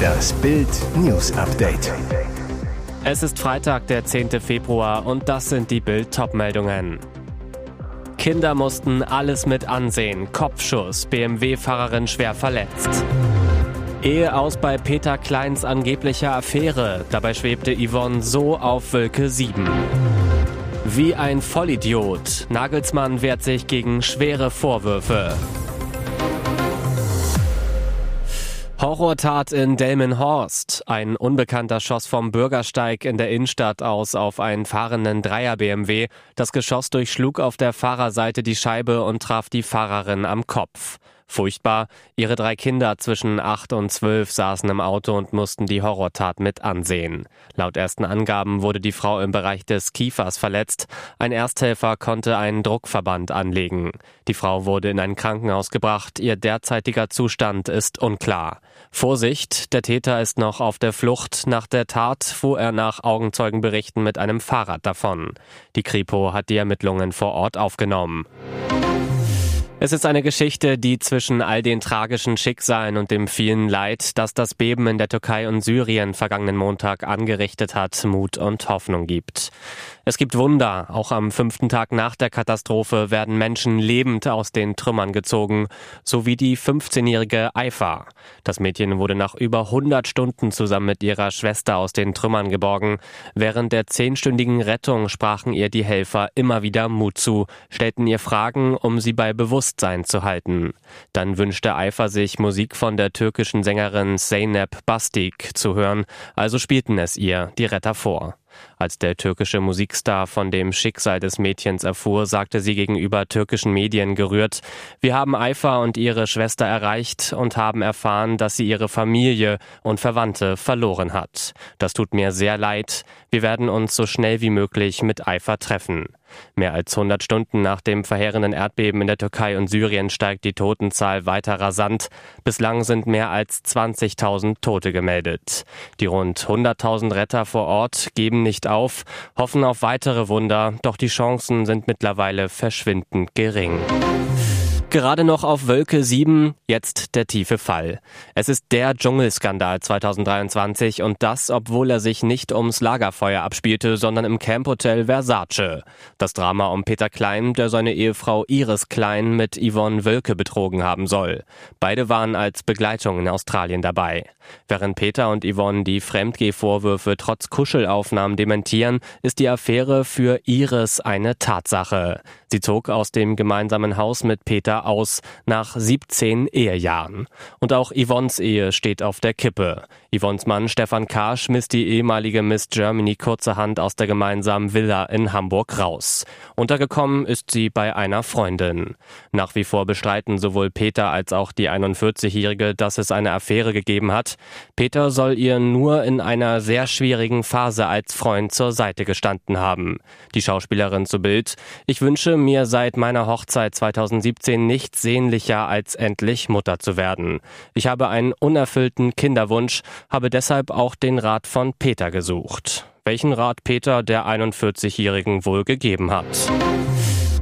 Das Bild News Update. Es ist Freitag, der 10. Februar und das sind die Bild meldungen Kinder mussten alles mit ansehen. Kopfschuss, BMW-Fahrerin schwer verletzt. Ehe aus bei Peter Kleins angeblicher Affäre. Dabei schwebte Yvonne so auf Wölke 7. Wie ein Vollidiot. Nagelsmann wehrt sich gegen schwere Vorwürfe. Horrortat in Delmenhorst. Ein Unbekannter schoss vom Bürgersteig in der Innenstadt aus auf einen fahrenden Dreier BMW. Das Geschoss durchschlug auf der Fahrerseite die Scheibe und traf die Fahrerin am Kopf. Furchtbar. Ihre drei Kinder zwischen acht und zwölf saßen im Auto und mussten die Horrortat mit ansehen. Laut ersten Angaben wurde die Frau im Bereich des Kiefers verletzt. Ein Ersthelfer konnte einen Druckverband anlegen. Die Frau wurde in ein Krankenhaus gebracht. Ihr derzeitiger Zustand ist unklar. Vorsicht, der Täter ist noch auf der Flucht. Nach der Tat fuhr er nach Augenzeugenberichten mit einem Fahrrad davon. Die Kripo hat die Ermittlungen vor Ort aufgenommen. Es ist eine Geschichte, die zwischen all den tragischen Schicksalen und dem vielen Leid, das das Beben in der Türkei und Syrien vergangenen Montag angerichtet hat, Mut und Hoffnung gibt. Es gibt Wunder. Auch am fünften Tag nach der Katastrophe werden Menschen lebend aus den Trümmern gezogen, so wie die 15-jährige Aifa. Das Mädchen wurde nach über 100 Stunden zusammen mit ihrer Schwester aus den Trümmern geborgen. Während der zehnstündigen Rettung sprachen ihr die Helfer immer wieder Mut zu, stellten ihr Fragen, um sie bei Bewusstsein zu halten. Dann wünschte Aifa sich, Musik von der türkischen Sängerin Zeynep Bastik zu hören, also spielten es ihr die Retter vor. Als der türkische Musikstar von dem Schicksal des Mädchens erfuhr, sagte sie gegenüber türkischen Medien gerührt, wir haben Eifa und ihre Schwester erreicht und haben erfahren, dass sie ihre Familie und Verwandte verloren hat. Das tut mir sehr leid. Wir werden uns so schnell wie möglich mit Eifa treffen. Mehr als 100 Stunden nach dem verheerenden Erdbeben in der Türkei und Syrien steigt die Totenzahl weiter rasant. Bislang sind mehr als 20.000 Tote gemeldet. Die rund 100.000 Retter vor Ort geben nicht auf, hoffen auf weitere Wunder, doch die Chancen sind mittlerweile verschwindend gering. Gerade noch auf Wölke 7, jetzt der tiefe Fall. Es ist der Dschungelskandal 2023 und das, obwohl er sich nicht ums Lagerfeuer abspielte, sondern im Camphotel Versace. Das Drama um Peter Klein, der seine Ehefrau Iris Klein mit Yvonne Wölke betrogen haben soll. Beide waren als Begleitung in Australien dabei. Während Peter und Yvonne die Fremdgehvorwürfe trotz Kuschelaufnahmen dementieren, ist die Affäre für Iris eine Tatsache. Sie zog aus dem gemeinsamen Haus mit Peter aus nach 17 Ehejahren. Und auch Yvonnes Ehe steht auf der Kippe. Yvonnes Mann Stefan K. schmiss die ehemalige Miss Germany kurzerhand aus der gemeinsamen Villa in Hamburg raus. Untergekommen ist sie bei einer Freundin. Nach wie vor bestreiten sowohl Peter als auch die 41-Jährige, dass es eine Affäre gegeben hat. Peter soll ihr nur in einer sehr schwierigen Phase als Freund zur Seite gestanden haben. Die Schauspielerin zu Bild. Ich wünsche mir seit meiner Hochzeit 2017 nichts sehnlicher als endlich Mutter zu werden. Ich habe einen unerfüllten Kinderwunsch, habe deshalb auch den Rat von Peter gesucht. Welchen Rat Peter der 41-Jährigen wohl gegeben hat.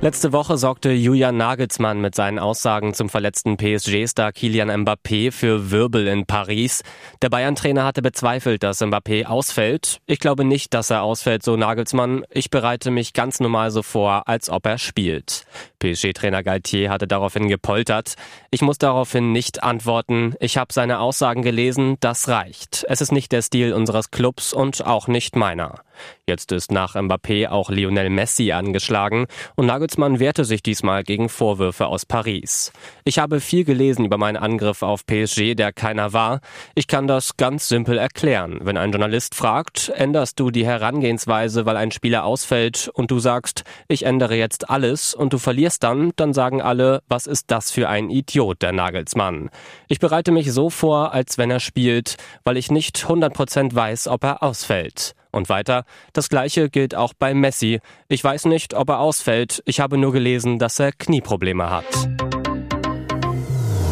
Letzte Woche sorgte Julian Nagelsmann mit seinen Aussagen zum verletzten PSG-Star Kilian Mbappé für Wirbel in Paris. Der Bayern-Trainer hatte bezweifelt, dass Mbappé ausfällt. Ich glaube nicht, dass er ausfällt, so Nagelsmann. Ich bereite mich ganz normal so vor, als ob er spielt. PSG-Trainer Galtier hatte daraufhin gepoltert. Ich muss daraufhin nicht antworten. Ich habe seine Aussagen gelesen, das reicht. Es ist nicht der Stil unseres Clubs und auch nicht meiner. Jetzt ist nach Mbappé auch Lionel Messi angeschlagen und Nagelsmann wehrte sich diesmal gegen Vorwürfe aus Paris. Ich habe viel gelesen über meinen Angriff auf PSG, der keiner war. Ich kann das ganz simpel erklären. Wenn ein Journalist fragt, änderst du die Herangehensweise, weil ein Spieler ausfällt und du sagst, ich ändere jetzt alles und du verlierst dann, dann sagen alle, was ist das für ein Idiot, der Nagelsmann. Ich bereite mich so vor, als wenn er spielt, weil ich nicht 100% weiß, ob er ausfällt. Und weiter, das gleiche gilt auch bei Messi. Ich weiß nicht, ob er ausfällt. Ich habe nur gelesen, dass er Knieprobleme hat.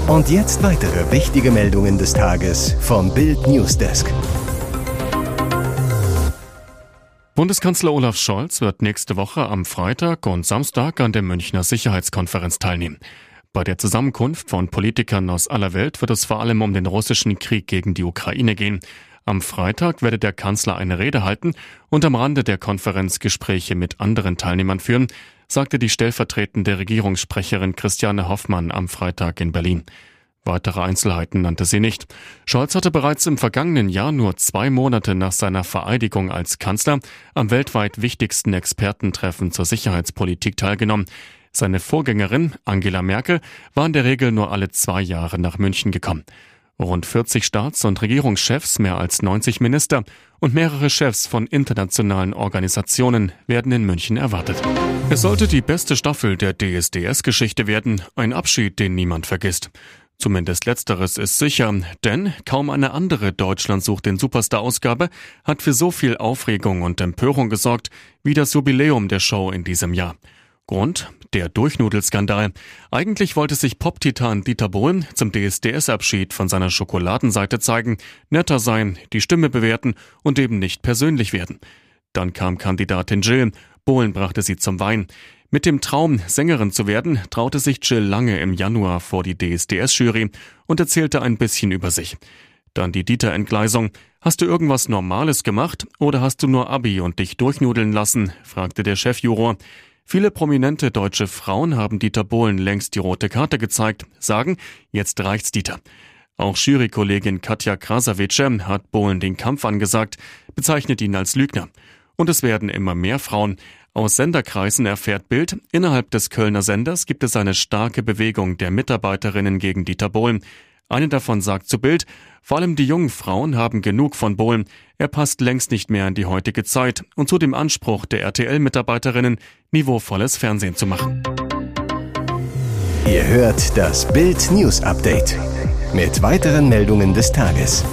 Und jetzt weitere wichtige Meldungen des Tages vom Bild Newsdesk. Bundeskanzler Olaf Scholz wird nächste Woche am Freitag und Samstag an der Münchner Sicherheitskonferenz teilnehmen. Bei der Zusammenkunft von Politikern aus aller Welt wird es vor allem um den russischen Krieg gegen die Ukraine gehen. Am Freitag werde der Kanzler eine Rede halten und am Rande der Konferenz Gespräche mit anderen Teilnehmern führen, sagte die stellvertretende Regierungssprecherin Christiane Hoffmann am Freitag in Berlin. Weitere Einzelheiten nannte sie nicht. Scholz hatte bereits im vergangenen Jahr nur zwei Monate nach seiner Vereidigung als Kanzler am weltweit wichtigsten Expertentreffen zur Sicherheitspolitik teilgenommen. Seine Vorgängerin, Angela Merkel, war in der Regel nur alle zwei Jahre nach München gekommen. Rund 40 Staats- und Regierungschefs, mehr als 90 Minister und mehrere Chefs von internationalen Organisationen werden in München erwartet. Es sollte die beste Staffel der DSDS-Geschichte werden, ein Abschied, den niemand vergisst. Zumindest letzteres ist sicher, denn kaum eine andere Deutschland sucht den Superstar-Ausgabe hat für so viel Aufregung und Empörung gesorgt wie das Jubiläum der Show in diesem Jahr. Grund? Der Durchnudelskandal. Eigentlich wollte sich Pop-Titan Dieter Bohlen zum DSDS-Abschied von seiner Schokoladenseite zeigen, netter sein, die Stimme bewerten und eben nicht persönlich werden. Dann kam Kandidatin Jill. Bohlen brachte sie zum Wein. Mit dem Traum, Sängerin zu werden, traute sich Jill lange im Januar vor die DSDS-Jury und erzählte ein bisschen über sich. Dann die Dieter-Entgleisung. Hast du irgendwas Normales gemacht oder hast du nur Abi und dich durchnudeln lassen? fragte der Chefjuror. Viele prominente deutsche Frauen haben Dieter Bohlen längst die rote Karte gezeigt, sagen, jetzt reicht's Dieter. Auch Jurykollegin Katja Krasavice hat Bohlen den Kampf angesagt, bezeichnet ihn als Lügner. Und es werden immer mehr Frauen. Aus Senderkreisen erfährt Bild, innerhalb des Kölner Senders gibt es eine starke Bewegung der Mitarbeiterinnen gegen Dieter Bohlen. Eine davon sagt zu Bild, vor allem die jungen Frauen haben genug von Bohlen. Er passt längst nicht mehr in die heutige Zeit und zu dem Anspruch der RTL-Mitarbeiterinnen, niveauvolles Fernsehen zu machen. Ihr hört das Bild News Update mit weiteren Meldungen des Tages.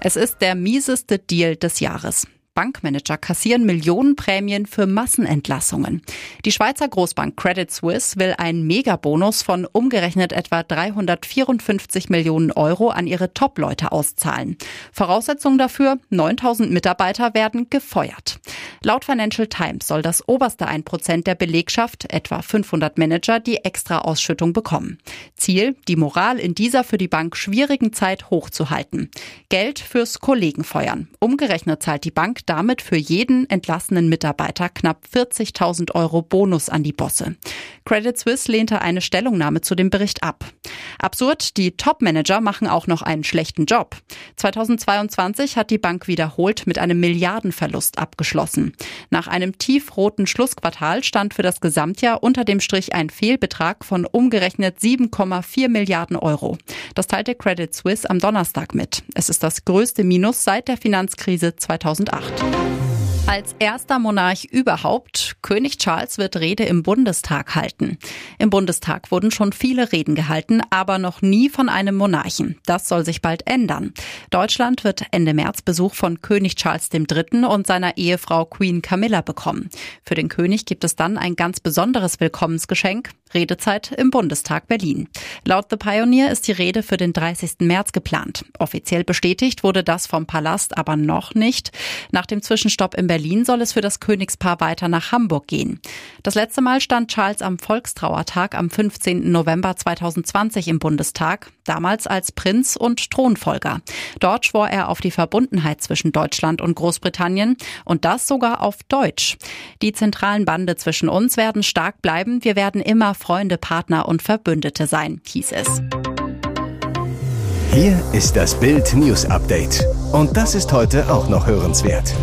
Es ist der mieseste Deal des Jahres. Bankmanager kassieren Millionenprämien für Massenentlassungen. Die Schweizer Großbank Credit Suisse will einen Megabonus von umgerechnet etwa 354 Millionen Euro an ihre Top-Leute auszahlen. Voraussetzung dafür, 9000 Mitarbeiter werden gefeuert. Laut Financial Times soll das oberste 1% der Belegschaft, etwa 500 Manager, die extra Ausschüttung bekommen. Ziel, die Moral in dieser für die Bank schwierigen Zeit hochzuhalten. Geld fürs Kollegenfeuern. Umgerechnet zahlt die Bank damit für jeden entlassenen Mitarbeiter knapp 40.000 Euro Bonus an die Bosse. Credit Suisse lehnte eine Stellungnahme zu dem Bericht ab. Absurd, die Top-Manager machen auch noch einen schlechten Job. 2022 hat die Bank wiederholt mit einem Milliardenverlust abgeschlossen. Nach einem tiefroten Schlussquartal stand für das Gesamtjahr unter dem Strich ein Fehlbetrag von umgerechnet 7,4 Milliarden Euro. Das teilte Credit Suisse am Donnerstag mit. Es ist das größte Minus seit der Finanzkrise 2008. Als erster Monarch überhaupt, König Charles wird Rede im Bundestag halten. Im Bundestag wurden schon viele Reden gehalten, aber noch nie von einem Monarchen. Das soll sich bald ändern. Deutschland wird Ende März Besuch von König Charles III. und seiner Ehefrau Queen Camilla bekommen. Für den König gibt es dann ein ganz besonderes Willkommensgeschenk, Redezeit im Bundestag Berlin. Laut The Pioneer ist die Rede für den 30. März geplant. Offiziell bestätigt wurde das vom Palast aber noch nicht. Nach dem Zwischenstopp in Berlin soll es für das Königspaar weiter nach Hamburg gehen. Das letzte Mal stand Charles am Volkstrauertag am 15. November 2020 im Bundestag, damals als Prinz und Thronfolger. Dort schwor er auf die Verbundenheit zwischen Deutschland und Großbritannien und das sogar auf Deutsch. Die zentralen Bande zwischen uns werden stark bleiben. Wir werden immer Freunde, Partner und Verbündete sein, hieß es. Hier ist das Bild News Update. Und das ist heute auch noch hörenswert.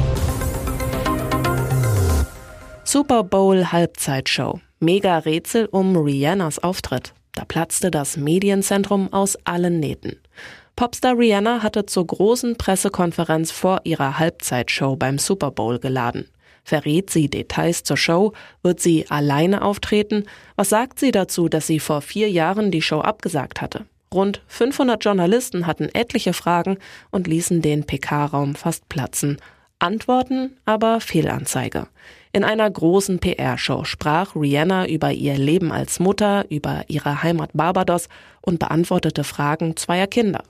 Super Bowl Halbzeitshow. Mega Rätsel um Rihannas Auftritt. Da platzte das Medienzentrum aus allen Nähten. Popstar Rihanna hatte zur großen Pressekonferenz vor ihrer Halbzeitshow beim Super Bowl geladen. Verrät sie Details zur Show? Wird sie alleine auftreten? Was sagt sie dazu, dass sie vor vier Jahren die Show abgesagt hatte? Rund 500 Journalisten hatten etliche Fragen und ließen den PK-Raum fast platzen. Antworten aber Fehlanzeige. In einer großen PR-Show sprach Rihanna über ihr Leben als Mutter, über ihre Heimat Barbados und beantwortete Fragen zweier Kinder.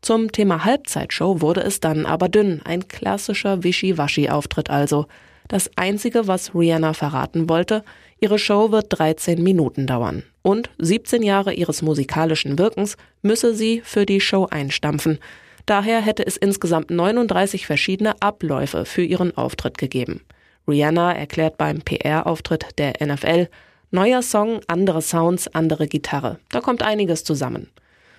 Zum Thema Halbzeitshow wurde es dann aber dünn, ein klassischer Wischiwaschi-Auftritt also. Das Einzige, was Rihanna verraten wollte, Ihre Show wird 13 Minuten dauern. Und 17 Jahre ihres musikalischen Wirkens müsse sie für die Show einstampfen. Daher hätte es insgesamt 39 verschiedene Abläufe für ihren Auftritt gegeben. Rihanna erklärt beim PR-Auftritt der NFL, neuer Song, andere Sounds, andere Gitarre. Da kommt einiges zusammen.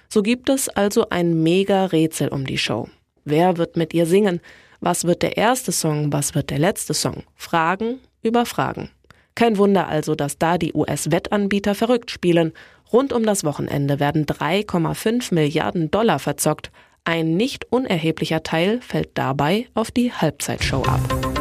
So gibt es also ein mega Rätsel um die Show. Wer wird mit ihr singen? Was wird der erste Song? Was wird der letzte Song? Fragen über Fragen. Kein Wunder also, dass da die US-Wettanbieter verrückt spielen. Rund um das Wochenende werden 3,5 Milliarden Dollar verzockt. Ein nicht unerheblicher Teil fällt dabei auf die Halbzeitshow ab.